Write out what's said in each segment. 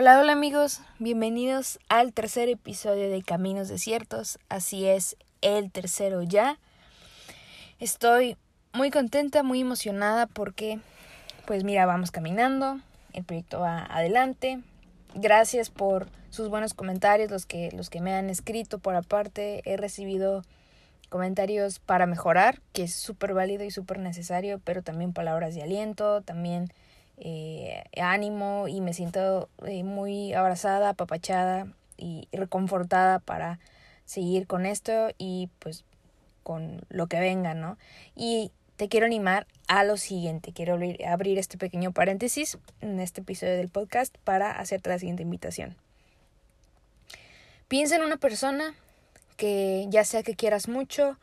Hola, hola amigos, bienvenidos al tercer episodio de Caminos Desiertos, así es, el tercero ya. Estoy muy contenta, muy emocionada porque, pues mira, vamos caminando, el proyecto va adelante. Gracias por sus buenos comentarios, los que, los que me han escrito por aparte. He recibido comentarios para mejorar, que es súper válido y súper necesario, pero también palabras de aliento, también eh, ánimo y me siento eh, muy abrazada, apapachada y reconfortada para seguir con esto y pues con lo que venga, ¿no? Y te quiero animar a lo siguiente. Quiero abrir, abrir este pequeño paréntesis en este episodio del podcast para hacerte la siguiente invitación. Piensa en una persona que ya sea que quieras mucho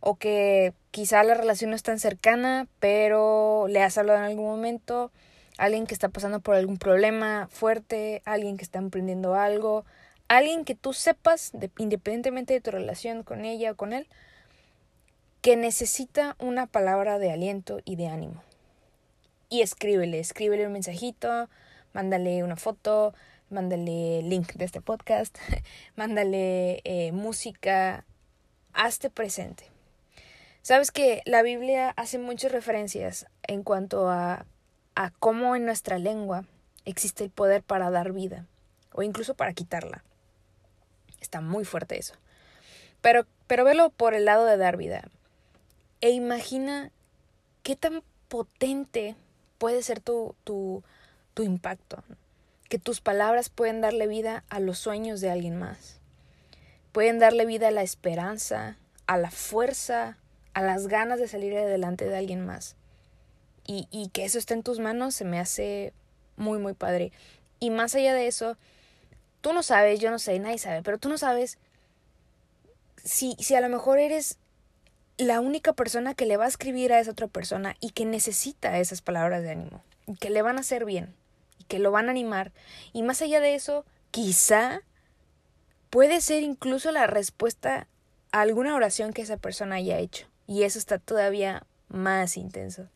o que quizá la relación no es tan cercana, pero le has hablado en algún momento alguien que está pasando por algún problema fuerte, alguien que está emprendiendo algo, alguien que tú sepas, independientemente de tu relación con ella o con él, que necesita una palabra de aliento y de ánimo. Y escríbele, escríbele un mensajito, mándale una foto, mándale link de este podcast, mándale eh, música, hazte presente. Sabes que la Biblia hace muchas referencias en cuanto a a cómo en nuestra lengua existe el poder para dar vida o incluso para quitarla. Está muy fuerte eso. Pero, pero velo por el lado de dar vida. E imagina qué tan potente puede ser tu, tu, tu impacto. Que tus palabras pueden darle vida a los sueños de alguien más. Pueden darle vida a la esperanza, a la fuerza, a las ganas de salir adelante de alguien más y, y que eso esté en tus manos se me hace muy, muy padre. Y más allá de eso, tú no sabes, yo no sé, nadie sabe, pero tú no sabes si, si a lo mejor eres la única persona que le va a escribir a esa otra persona y que necesita esas palabras de ánimo, y que le van a hacer bien, y que lo van a animar. Y más allá de eso, quizá puede ser incluso la respuesta a alguna oración que esa persona haya hecho. Y eso está todavía más intenso.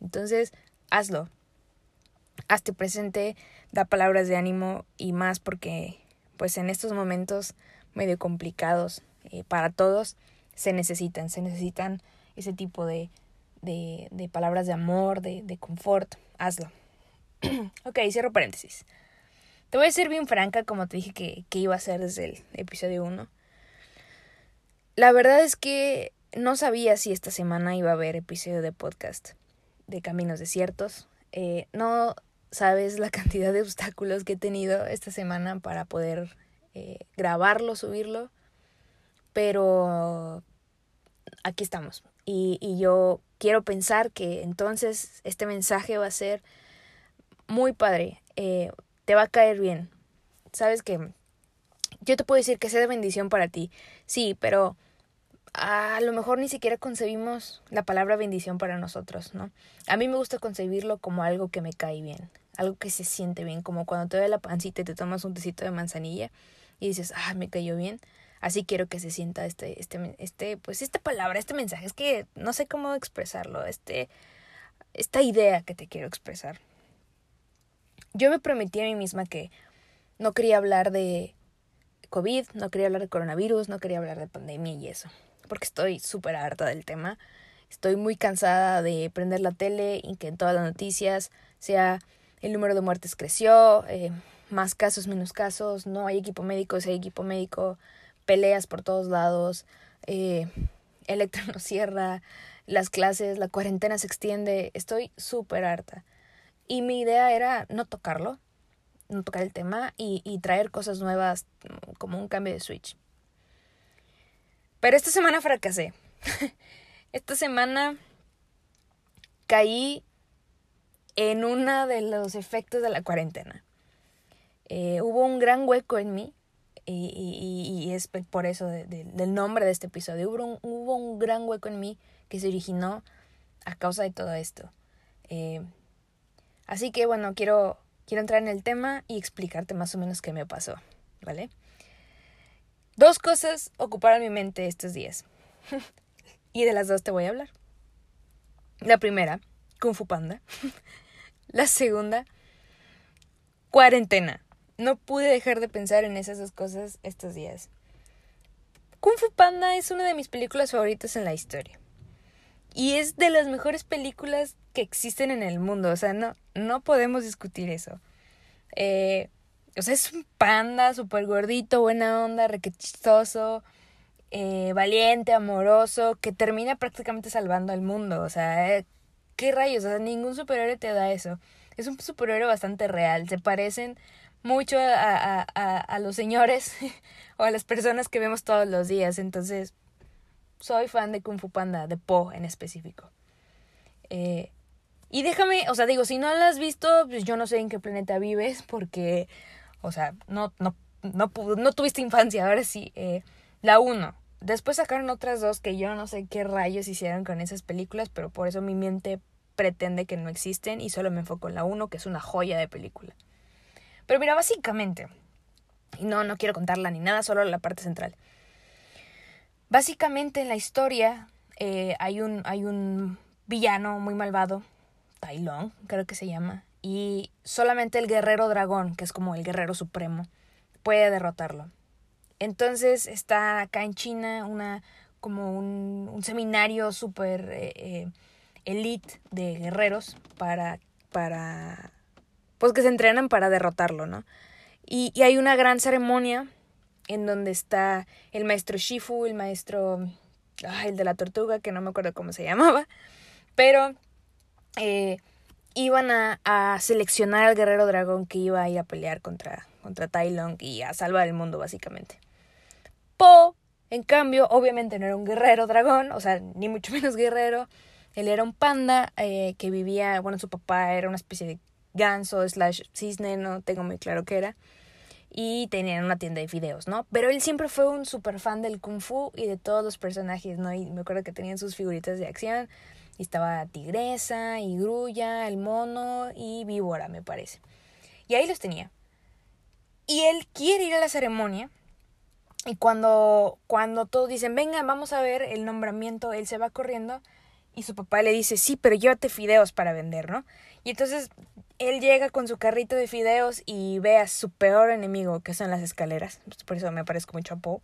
Entonces, hazlo. Hazte presente, da palabras de ánimo y más porque, pues en estos momentos medio complicados eh, para todos, se necesitan, se necesitan ese tipo de, de, de palabras de amor, de, de confort. Hazlo. ok, cierro paréntesis. Te voy a ser bien franca, como te dije que, que iba a ser desde el episodio 1. La verdad es que no sabía si esta semana iba a haber episodio de podcast de caminos desiertos. Eh, no sabes la cantidad de obstáculos que he tenido esta semana para poder eh, grabarlo, subirlo, pero aquí estamos. Y, y yo quiero pensar que entonces este mensaje va a ser muy padre, eh, te va a caer bien. Sabes que yo te puedo decir que sea de bendición para ti, sí, pero a lo mejor ni siquiera concebimos la palabra bendición para nosotros, ¿no? A mí me gusta concebirlo como algo que me cae bien, algo que se siente bien, como cuando te da la pancita y te tomas un tecito de manzanilla y dices, ah, me cayó bien. Así quiero que se sienta este, este, este, pues esta palabra, este mensaje. Es que no sé cómo expresarlo, este, esta idea que te quiero expresar. Yo me prometí a mí misma que no quería hablar de COVID, no quería hablar de coronavirus, no quería hablar de pandemia y eso porque estoy súper harta del tema. Estoy muy cansada de prender la tele y que en todas las noticias sea el número de muertes creció, eh, más casos, menos casos, no hay equipo médico, si hay equipo médico, peleas por todos lados, eh, Electro no cierra, las clases, la cuarentena se extiende, estoy súper harta. Y mi idea era no tocarlo, no tocar el tema y traer cosas nuevas como un cambio de switch. Pero esta semana fracasé. esta semana caí en uno de los efectos de la cuarentena. Eh, hubo un gran hueco en mí y, y, es por eso del nombre de este episodio. Hubo un, hubo un, gran hueco en mí que se originó a causa de todo esto. Eh, así que bueno, quiero, quiero entrar en el tema y explicarte más o menos qué me pasó, ¿vale? Dos cosas ocuparon mi mente estos días. y de las dos te voy a hablar. La primera, Kung Fu Panda. La segunda, cuarentena. no pude dejar de pensar en esas dos cosas estos días. Kung Fu Panda es una de mis películas favoritas en la historia. Y es de las mejores películas que existen en el mundo. O sea, no, no podemos discutir eso. Eh, o sea, es un panda súper gordito, buena onda, requechistoso, eh, valiente, amoroso, que termina prácticamente salvando al mundo. O sea, eh, ¿qué rayos? O sea, ningún superhéroe te da eso. Es un superhéroe bastante real. Se parecen mucho a, a, a los señores o a las personas que vemos todos los días. Entonces, soy fan de Kung Fu Panda, de Po en específico. Eh, y déjame, o sea, digo, si no la has visto, pues yo no sé en qué planeta vives, porque, o sea, no, no, no, no tuviste infancia, ahora sí. Eh, la uno. Después sacaron otras dos que yo no sé qué rayos hicieron con esas películas, pero por eso mi mente pretende que no existen y solo me enfoco en la uno, que es una joya de película. Pero mira, básicamente, y no, no quiero contarla ni nada, solo la parte central. Básicamente en la historia eh, hay, un, hay un villano muy malvado, Tai Long, creo que se llama, y solamente el guerrero dragón, que es como el guerrero supremo, puede derrotarlo. Entonces está acá en China una como un, un seminario súper eh, eh, elite de guerreros para, para, pues que se entrenan para derrotarlo, ¿no? Y, y hay una gran ceremonia en donde está el maestro Shifu, el maestro, el de la tortuga, que no me acuerdo cómo se llamaba, pero eh, iban a, a, seleccionar al guerrero dragón que iba a ir a pelear contra, contra Tai Long y a salvar el mundo, básicamente. Po, en cambio, obviamente no era un guerrero dragón, o sea, ni mucho menos guerrero. Él era un panda eh, que vivía, bueno, su papá era una especie de ganso slash cisne, no tengo muy claro qué era y tenían una tienda de fideos, ¿no? Pero él siempre fue un super fan del kung fu y de todos los personajes, ¿no? Y me acuerdo que tenían sus figuritas de acción estaba Tigresa y Grulla, el mono y Víbora, me parece. Y ahí los tenía. Y él quiere ir a la ceremonia y cuando cuando todos dicen, "Venga, vamos a ver el nombramiento", él se va corriendo y su papá le dice, "Sí, pero llévate fideos para vender, ¿no?" Y entonces él llega con su carrito de fideos y ve a su peor enemigo, que son las escaleras. Por eso me parezco mucho a Poe.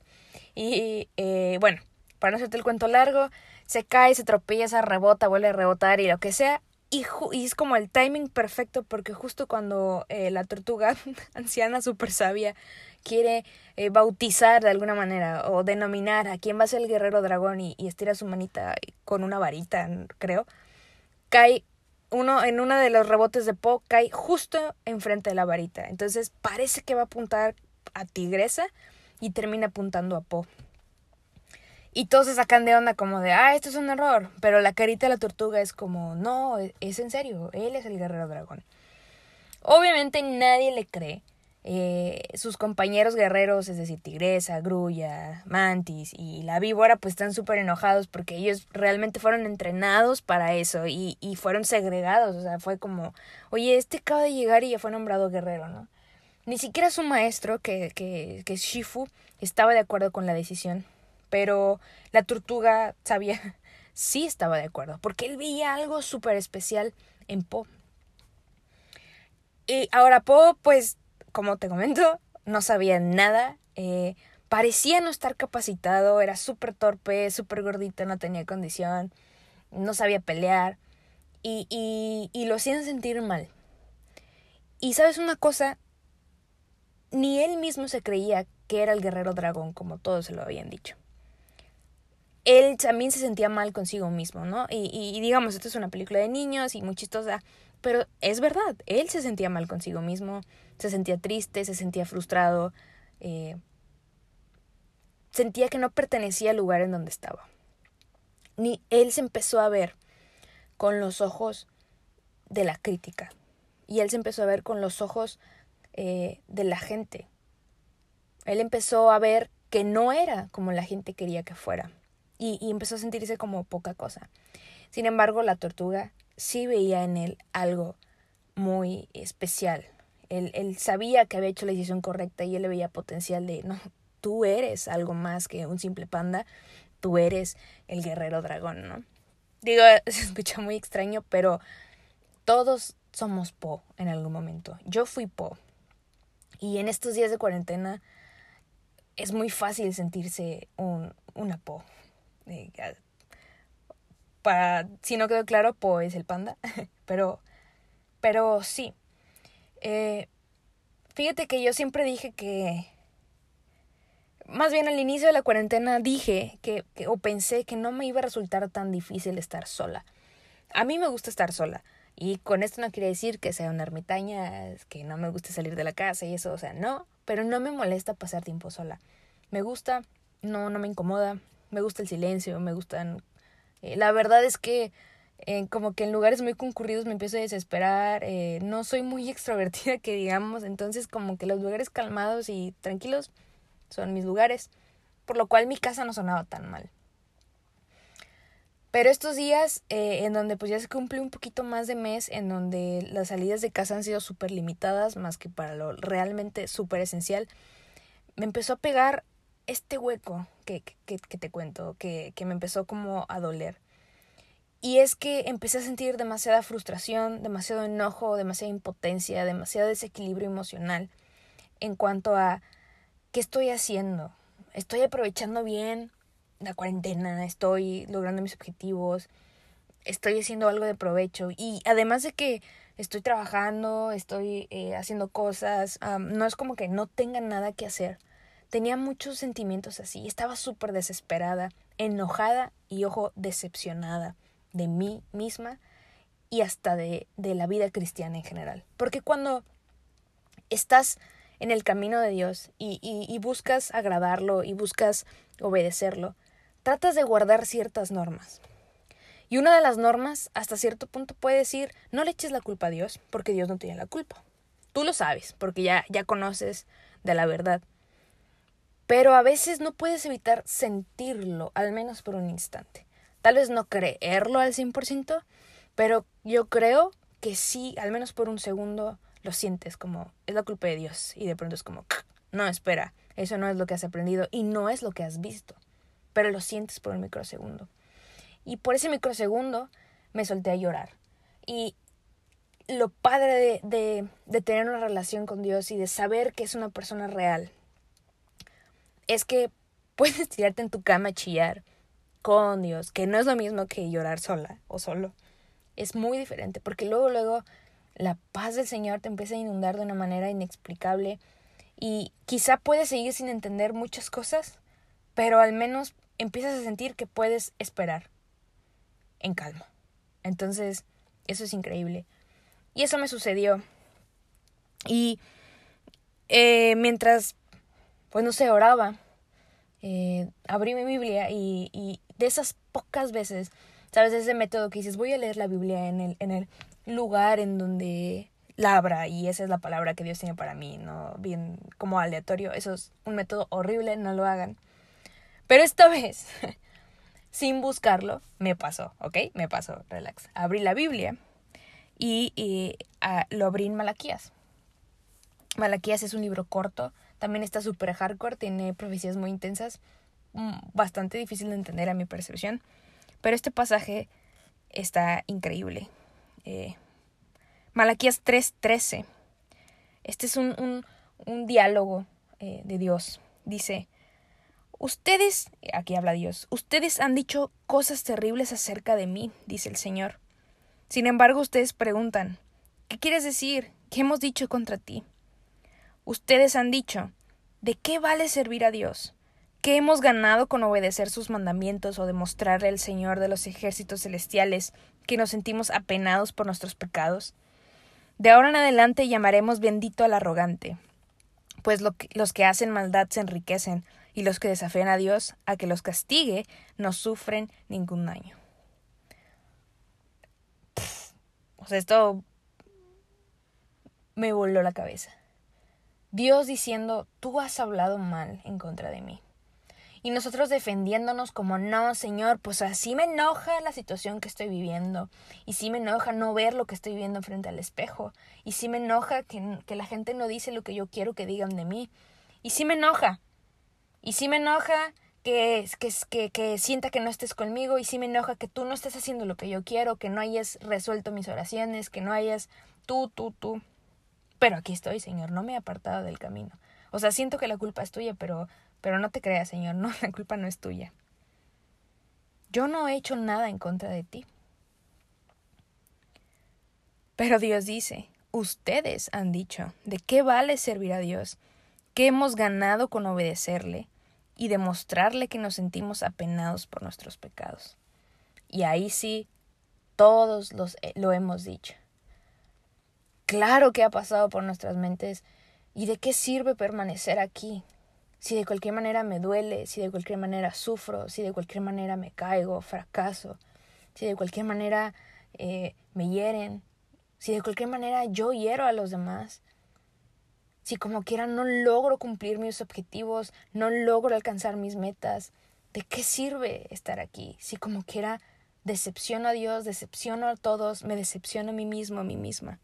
Y eh, bueno, para no hacerte el cuento largo, se cae, se tropieza, rebota, vuelve a rebotar y lo que sea. Y, es como el timing perfecto porque justo cuando eh, la tortuga anciana super sabia quiere eh, bautizar de alguna manera o denominar a quién va a ser el guerrero dragón y, y estira su manita con una varita, creo, cae uno en uno de los rebotes de Po cae justo enfrente de la varita. Entonces parece que va a apuntar a Tigresa y termina apuntando a Po. Y todos se sacan de onda como de, ah, esto es un error. Pero la carita de la tortuga es como, no, es en serio, él es el guerrero dragón. Obviamente nadie le cree. Eh, sus compañeros guerreros, es decir, Tigresa, Grulla, Mantis y la víbora, pues están súper enojados porque ellos realmente fueron entrenados para eso y, y fueron segregados. O sea, fue como, oye, este acaba de llegar y ya fue nombrado guerrero, ¿no? Ni siquiera su maestro, que, que, que Shifu, estaba de acuerdo con la decisión. Pero la tortuga sabía, sí estaba de acuerdo, porque él veía algo súper especial en Po. Y ahora Po, pues como te comento, no sabía nada. Eh, parecía no estar capacitado, era súper torpe, súper gordito, no tenía condición, no sabía pelear y, y, y lo hacían sentir mal. Y sabes una cosa, ni él mismo se creía que era el guerrero dragón como todos se lo habían dicho. Él también se sentía mal consigo mismo, ¿no? Y, digamos, esto es una película de niños y muy chistosa, pero es verdad, él se sentía mal consigo mismo, se sentía triste, se sentía frustrado, eh, sentía que no pertenecía al lugar en donde estaba. Ni él se empezó a ver con los ojos de la crítica y él se empezó a ver con los ojos eh, de la gente. Él empezó a ver que no era como la gente quería que fuera y, empezó a sentirse como poca cosa. Sin embargo, la tortuga sí veía en él algo muy especial, él, sabía que había hecho la decisión correcta y él le veía potencial de, no, tú eres algo más que un simple panda, tú eres el guerrero dragón, ¿no? Digo, se escucha muy extraño, pero todos somos Po en algún momento. Yo fui Po. Y en estos días de cuarentena es muy fácil sentirse un, una po. Para, si no quedó claro, po es el panda. pero, pero sí. Eh, fíjate que yo siempre dije que más bien al inicio de la cuarentena dije que, o pensé que no me iba a resultar tan difícil estar sola. A mí me gusta estar sola. Y con esto no quiere decir que sea una ermitaña, que no me guste salir de la casa y eso, o sea, no, pero no me molesta pasar tiempo sola. Me gusta, no, no me incomoda, me gusta el silencio, me gustan... Eh, la verdad es que eh, como que en lugares muy concurridos me empiezo a desesperar, eh, no soy muy extrovertida que digamos, entonces como que los lugares calmados y tranquilos son mis lugares, por lo cual mi casa no sonaba tan mal. Pero estos días eh, en donde pues ya se cumple un poquito más de mes, en donde las salidas de casa han sido súper limitadas, más que para lo realmente súper esencial, me empezó a pegar este hueco que, que, te cuento, que, que me empezó como a doler. Y es que empecé a sentir demasiada frustración, demasiado enojo, demasiada impotencia, demasiado desequilibrio emocional en cuanto a ¿qué estoy haciendo? ¿Estoy aprovechando bien la cuarentena? ¿Estoy logrando mis objetivos? ¿Estoy haciendo algo de provecho? Y además de que estoy trabajando, estoy eh, haciendo cosas, no es como que no tenga nada que hacer. Tenía muchos sentimientos así, estaba súper desesperada, enojada y, ojo, decepcionada de mí misma y hasta de, de la vida cristiana en general. Porque cuando estás en el camino de Dios y, y, buscas agradarlo y buscas obedecerlo, tratas de guardar ciertas normas. Y una de las normas, hasta cierto punto, puede decir, no le eches la culpa a Dios, porque Dios no tiene la culpa. Tú lo sabes, porque ya, ya conoces de la verdad. Pero a veces no puedes evitar sentirlo, al menos por un instante. Tal vez no creerlo al 100%, pero yo creo que sí, al menos por un segundo, lo sientes como es la culpa de Dios y de pronto es como, no, espera, eso no es lo que has aprendido y no es lo que has visto, pero lo sientes por un microsegundo. Y por ese microsegundo me solté a llorar. Y lo padre de, de, de tener una relación con Dios y de saber que es una persona real es que puedes tirarte en tu cama a chillar con Dios, que no es lo mismo que llorar sola o solo. Es muy diferente, porque luego, luego la paz del Señor te empieza a inundar de una manera inexplicable y quizá puedes seguir sin entender muchas cosas, pero al menos empiezas a sentir que puedes esperar en calma. Entonces, eso es increíble. Y eso me sucedió. Y eh, mientras, pues no sé, oraba, eh, abrí mi Biblia y, y, de esas pocas veces, ¿sabes? Ese método que dices, voy a leer la Biblia en el, en el lugar en donde labra y esa es la palabra que Dios tiene para mí, no bien como aleatorio. Eso es un método horrible, no lo hagan. Pero esta vez, sin buscarlo, me pasó, ¿ok? Me pasó, relax. Abrí la Biblia y, ah, lo abrí en Malaquías. Malaquías es un libro corto, también está súper hardcore, tiene profecías muy intensas, mm, bastante difícil de entender a mi percepción, pero este pasaje está increíble. Eh, Malaquías 3:13. Este es un, un, diálogo eh, de Dios. Dice, ustedes, aquí habla Dios, ustedes han dicho cosas terribles acerca de mí, dice el Señor. Sin embargo, ustedes preguntan, ¿qué quieres decir? ¿Qué hemos dicho contra ti? Ustedes han dicho, ¿de qué vale servir a Dios? ¿Qué hemos ganado con obedecer sus mandamientos o demostrarle al Señor de los ejércitos celestiales que nos sentimos apenados por nuestros pecados? De ahora en adelante llamaremos bendito al arrogante, pues los que hacen maldad se enriquecen, y los que desafían a Dios a que los castigue no sufren ningún daño. o sea, esto me voló la cabeza. Dios diciendo, tú has hablado mal en contra de mí. Y nosotros defendiéndonos como, no, Señor, pues así me enoja la situación que estoy viviendo. Y sí me enoja no ver lo que estoy viendo frente al espejo. Y sí me enoja que, que la gente no dice lo que yo quiero que digan de mí. Y sí me enoja. Y sí me enoja que, que, que, que, sienta que no estés conmigo y sí me enoja que tú no estés haciendo lo que yo quiero, que no hayas resuelto mis oraciones, que no hayas tú, tú, tú. Pero aquí estoy, Señor, no me he apartado del camino. O sea, siento que la culpa es tuya, pero, pero no te creas, Señor, no, la culpa no es tuya. Yo no he hecho nada en contra de ti. Pero Dios dice, ustedes han dicho, ¿de qué vale servir a Dios? ¿Qué hemos ganado con obedecerle y demostrarle que nos sentimos apenados por nuestros pecados? Y ahí sí, todos los, eh, lo hemos dicho. Claro que ha pasado por nuestras mentes. ¿Y de qué sirve permanecer aquí? Si de cualquier manera me duele, si de cualquier manera sufro, si de cualquier manera me caigo, fracaso, si de cualquier manera eh, me hieren, si de cualquier manera yo hiero a los demás, si como quiera no logro cumplir mis objetivos, no logro alcanzar mis metas, ¿de qué sirve estar aquí? Si como quiera decepciono a Dios, decepciono a todos, me decepciono a mí mismo, a mí misma.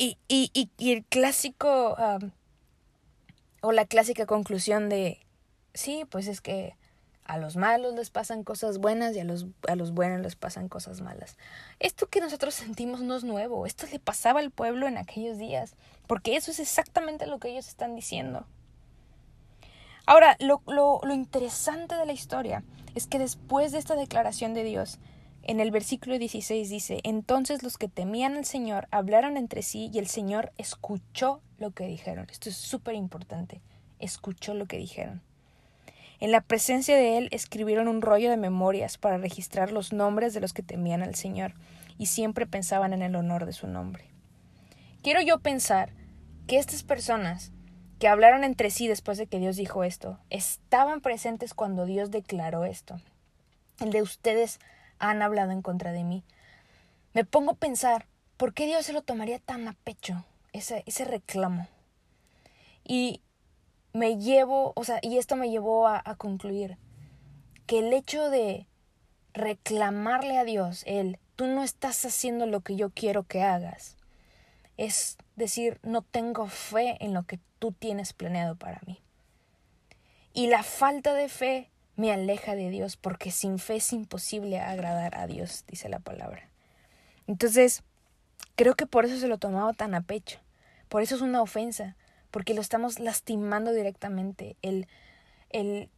Y, y, y, el clásico o la clásica conclusión de sí, pues es que a los malos les pasan cosas buenas y a los, a los buenos les pasan cosas malas. Esto que nosotros sentimos no es nuevo, esto le pasaba al pueblo en aquellos días, porque eso es exactamente lo que ellos están diciendo. Ahora, lo, lo, lo interesante de la historia es que después de esta declaración de Dios, en el versículo 16 dice, entonces los que temían al Señor hablaron entre sí y el Señor escuchó lo que dijeron. Esto es súper importante, escuchó lo que dijeron. En la presencia de él escribieron un rollo de memorias para registrar los nombres de los que temían al Señor y siempre pensaban en el honor de su nombre. Quiero yo pensar que estas personas que hablaron entre sí después de que Dios dijo esto, estaban presentes cuando Dios declaró esto. El de ustedes han hablado en contra de mí. Me pongo a pensar, ¿por qué Dios se lo tomaría tan a pecho, ese, ese reclamo? Y me llevo, o sea, y esto me llevó a, concluir que el hecho de reclamarle a Dios el tú no estás haciendo lo que yo quiero que hagas, es decir, no tengo fe en lo que tú tienes planeado para mí. Y la falta de fe me aleja de Dios porque sin fe es imposible agradar a Dios, dice la palabra. Entonces, creo que por eso se lo tomaba tan a pecho. Por eso es una ofensa, porque lo estamos lastimando directamente. El, el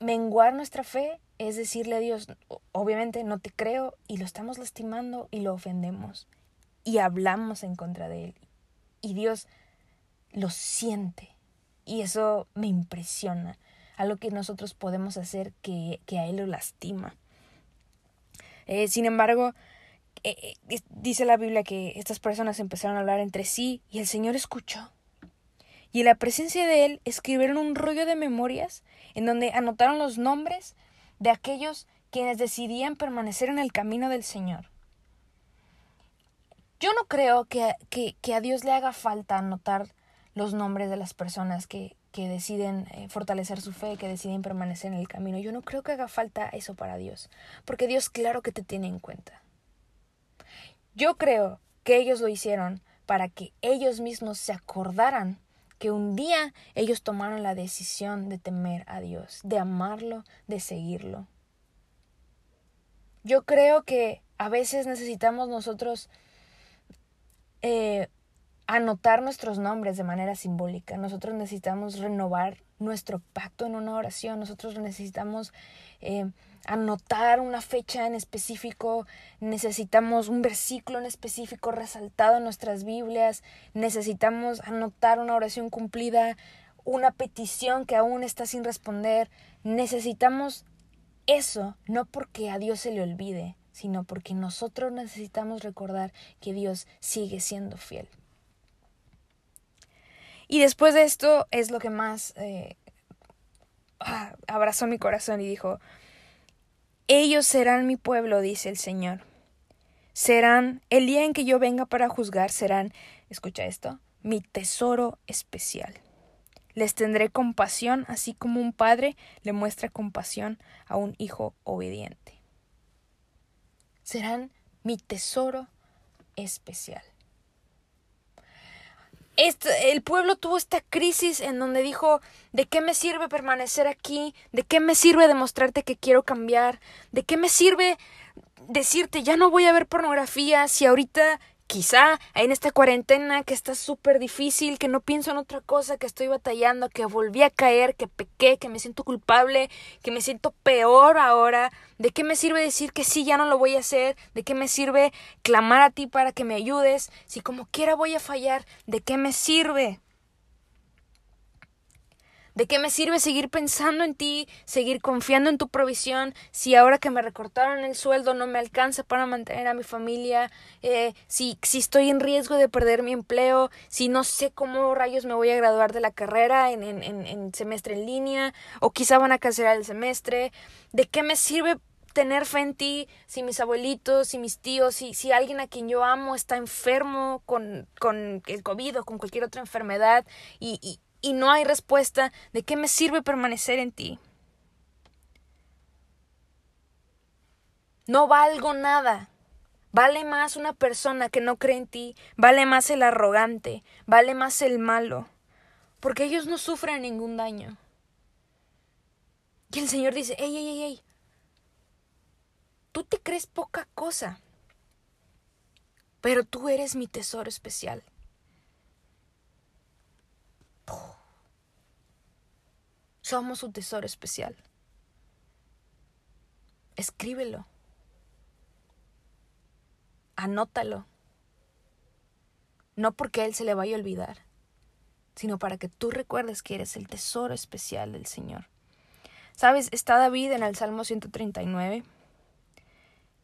menguar nuestra fe es decirle a Dios, obviamente no te creo, y lo estamos lastimando y lo ofendemos. Y hablamos en contra de Él. Y Dios lo siente. Y eso me impresiona. Algo que nosotros podemos hacer que, que a Él lo lastima. Eh, sin embargo, eh, eh, dice la Biblia que estas personas empezaron a hablar entre sí y el Señor escuchó y en la presencia de él escribieron un rollo de memorias en donde anotaron los nombres de aquellos quienes decidían permanecer en el camino del Señor. Yo no creo que, que, a Dios le haga falta anotar los nombres de las personas que, que deciden eh, fortalecer su fe, que deciden permanecer en el camino. Yo no creo que haga falta eso para Dios, porque Dios claro que te tiene en cuenta. Yo creo que ellos lo hicieron para que ellos mismos se acordaran que un día ellos tomaron la decisión de temer a Dios, de amarlo, de seguirlo. Yo creo que a veces necesitamos nosotros eh, anotar nuestros nombres de manera simbólica. Nosotros necesitamos renovar nuestro pacto en una oración. Nosotros necesitamos eh, anotar una fecha en específico, necesitamos un versículo en específico resaltado en nuestras Biblias, necesitamos anotar una oración cumplida, una petición que aún está sin responder. Necesitamos eso, no porque a Dios se le olvide, sino porque nosotros necesitamos recordar que Dios sigue siendo fiel. Y después de esto es lo que más eh, ah, abrazó mi corazón y dijo, ellos serán mi pueblo, dice el Señor. Serán, el día en que yo venga para juzgar, serán, escucha esto, mi tesoro especial. Les tendré compasión, así como un padre le muestra compasión a un hijo obediente. Serán mi tesoro especial el pueblo tuvo esta crisis en donde dijo, ¿de qué me sirve permanecer aquí? ¿De qué me sirve demostrarte que quiero cambiar? ¿De qué me sirve decirte, ya no voy a ver pornografía si ahorita quizá en esta cuarentena que está súper difícil, que no pienso en otra cosa, que estoy batallando, que volví a caer, que pequé, que me siento culpable, que me siento peor ahora. ¿De qué me sirve decir que sí, ya no lo voy a hacer? ¿De qué me sirve clamar a ti para que me ayudes? Si como quiera voy a fallar, ¿de qué me sirve? ¿De qué me sirve seguir pensando en ti, seguir confiando en tu provisión, si ahora que me recortaron el sueldo no me alcanza para mantener a mi familia, eh, si, si estoy en riesgo de perder mi empleo, si no sé cómo rayos me voy a graduar de la carrera en, en, en, en semestre en línea, o quizá van a cancelar el semestre? ¿De qué me sirve tener fe en ti si mis abuelitos, si mis tíos, si, si alguien a quien yo amo está enfermo con, con el COVID o con cualquier otra enfermedad y, y, y no hay respuesta, ¿de qué me sirve permanecer en ti? No valgo nada. Vale más una persona que no cree en ti, vale más el arrogante, vale más el malo, porque ellos no sufren ningún daño. Y el Señor dice, ey, ey, ey, ey, tú te crees poca cosa, pero tú eres mi tesoro especial. Somos un tesoro especial. Escríbelo. Anótalo. No porque Él se le vaya a olvidar, sino para que tú recuerdes que eres el tesoro especial del Señor. ¿Sabes? Está David en el Salmo 139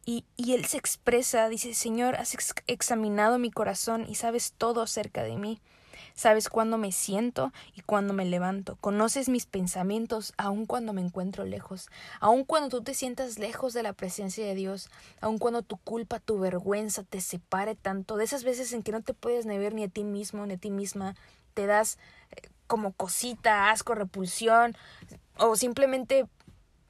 y, y él se expresa, dice, Señor, has examinado mi corazón y sabes todo acerca de mí. Sabes cuándo me siento y cuándo me levanto. Conoces mis pensamientos aun cuando me encuentro lejos. Aun cuando tú te sientas lejos de la presencia de Dios. Aun cuando tu culpa, tu vergüenza te separe tanto. De esas veces en que no te puedes ni ver ni a ti mismo ni a ti misma. Te das eh, como cosita, asco, repulsión. O simplemente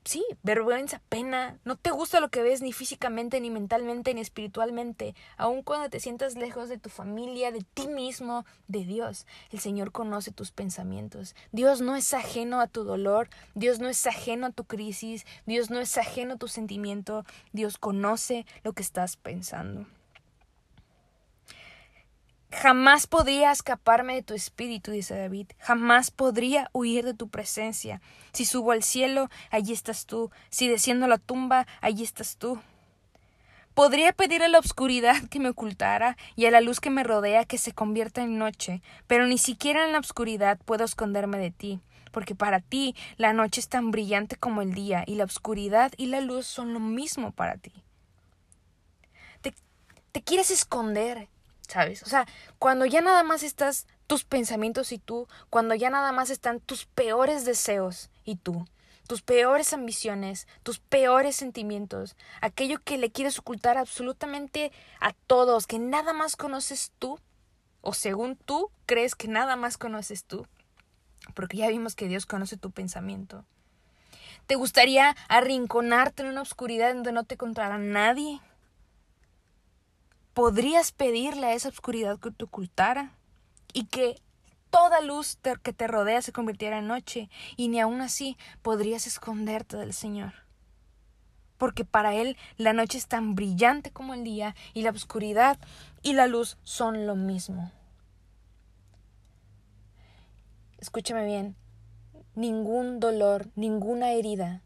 sí, vergüenza, pena, no te gusta lo que ves ni físicamente, ni mentalmente, ni espiritualmente, aun cuando te sientas lejos de tu familia, de ti mismo, de Dios. El Señor conoce tus pensamientos. Dios no es ajeno a tu dolor, Dios no es ajeno a tu crisis, Dios no es ajeno a tu sentimiento, Dios conoce lo que estás pensando. Jamás podría escaparme de tu espíritu, dice David. Jamás podría huir de tu presencia. Si subo al cielo, allí estás tú. Si desciendo a la tumba, allí estás tú. Podría pedir a la oscuridad que me ocultara y a la luz que me rodea que se convierta en noche, pero ni siquiera en la oscuridad puedo esconderme de ti, porque para ti la noche es tan brillante como el día, y la oscuridad y la luz son lo mismo para ti. Te, te quieres esconder, ¿sabes? O sea, cuando ya nada más estás tus pensamientos y tú, cuando ya nada más están tus peores deseos y tú, tus peores ambiciones, tus peores sentimientos, aquello que le quieres ocultar absolutamente a todos, que nada más conoces tú, o según tú crees que nada más conoces tú, porque ya vimos que Dios conoce tu pensamiento. ¿Te gustaría arrinconarte en una oscuridad donde no te encontrará nadie? Podrías pedirle a esa oscuridad que te ocultara y que toda luz que te rodea se convirtiera en noche y ni aun así podrías esconderte del Señor. Porque para Él la noche es tan brillante como el día y la oscuridad y la luz son lo mismo. Escúchame bien, ningún dolor, ninguna herida,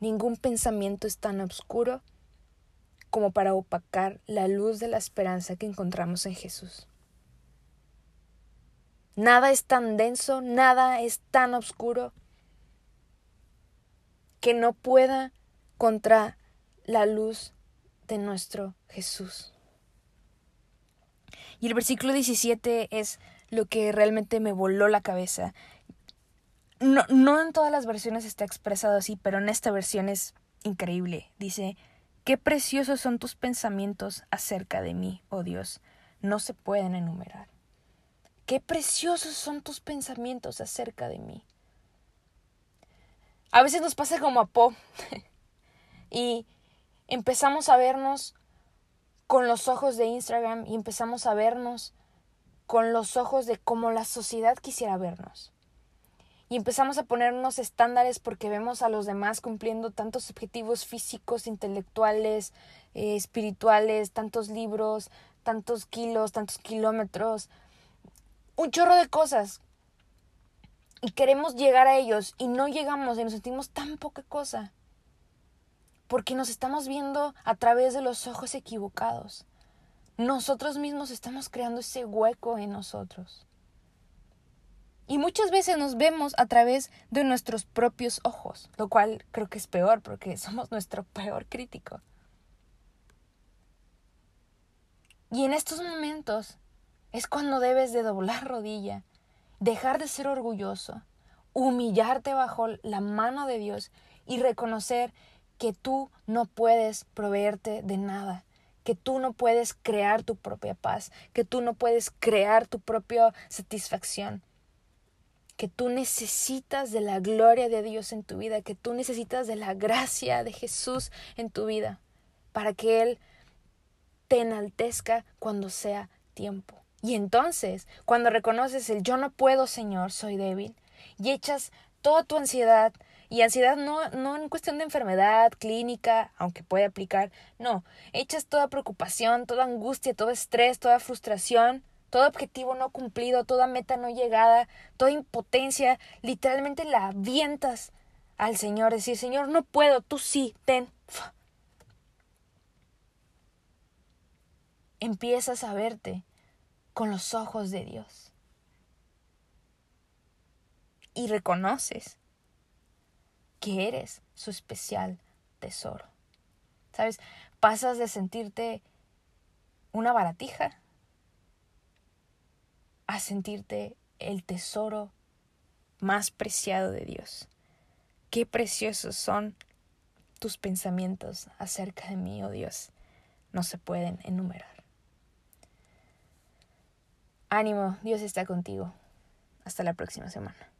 ningún pensamiento es tan oscuro como para opacar la luz de la esperanza que encontramos en Jesús. Nada es tan denso, nada es tan oscuro que no pueda contra la luz de nuestro Jesús. Y el versículo 17 es lo que realmente me voló la cabeza. No, no en todas las versiones está expresado así, pero en esta versión es increíble. Dice, Qué preciosos son tus pensamientos acerca de mí, oh Dios, no se pueden enumerar. Qué preciosos son tus pensamientos acerca de mí. A veces nos pasa como a Po y empezamos a vernos con los ojos de Instagram y empezamos a vernos con los ojos de cómo la sociedad quisiera vernos y empezamos a ponernos estándares porque vemos a los demás cumpliendo tantos objetivos físicos, intelectuales, eh, espirituales, tantos libros, tantos kilos, tantos kilómetros, un chorro de cosas. Y queremos llegar a ellos y no llegamos y nos sentimos tan poca cosa. Porque nos estamos viendo a través de los ojos equivocados. Nosotros mismos estamos creando ese hueco en nosotros. Y muchas veces nos vemos a través de nuestros propios ojos, lo cual creo que es peor porque somos nuestro peor crítico. Y en estos momentos es cuando debes de doblar rodilla, dejar de ser orgulloso, humillarte bajo la mano de Dios y reconocer que tú no puedes proveerte de nada, que tú no puedes crear tu propia paz, que tú no puedes crear tu propia satisfacción, que tú necesitas de la gloria de Dios en tu vida, que tú necesitas de la gracia de Jesús en tu vida, para que Él te enaltezca cuando sea tiempo. Y entonces, cuando reconoces el yo no puedo, Señor, soy débil, y echas toda tu ansiedad, y ansiedad no, no en cuestión de enfermedad clínica, aunque puede aplicar, no, echas toda preocupación, toda angustia, todo estrés, toda frustración, todo objetivo no cumplido, toda meta no llegada, toda impotencia, literalmente la avientas al Señor, decir, Señor, no puedo, tú sí, ten. Empiezas a verte con los ojos de Dios. Y reconoces que eres su especial tesoro. ¿Sabes? Pasas de sentirte una baratija a sentirte el tesoro más preciado de Dios. Qué preciosos son tus pensamientos acerca de mí, oh Dios. No se pueden enumerar. Ánimo, Dios está contigo. Hasta la próxima semana.